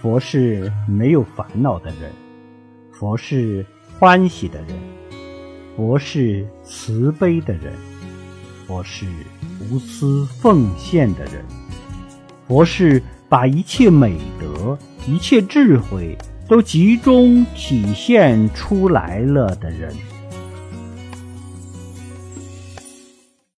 佛是没有烦恼的人，佛是欢喜的人，佛是慈悲的人，佛是无私奉献的人，佛是把一切美德、一切智慧都集中体现出来了的人。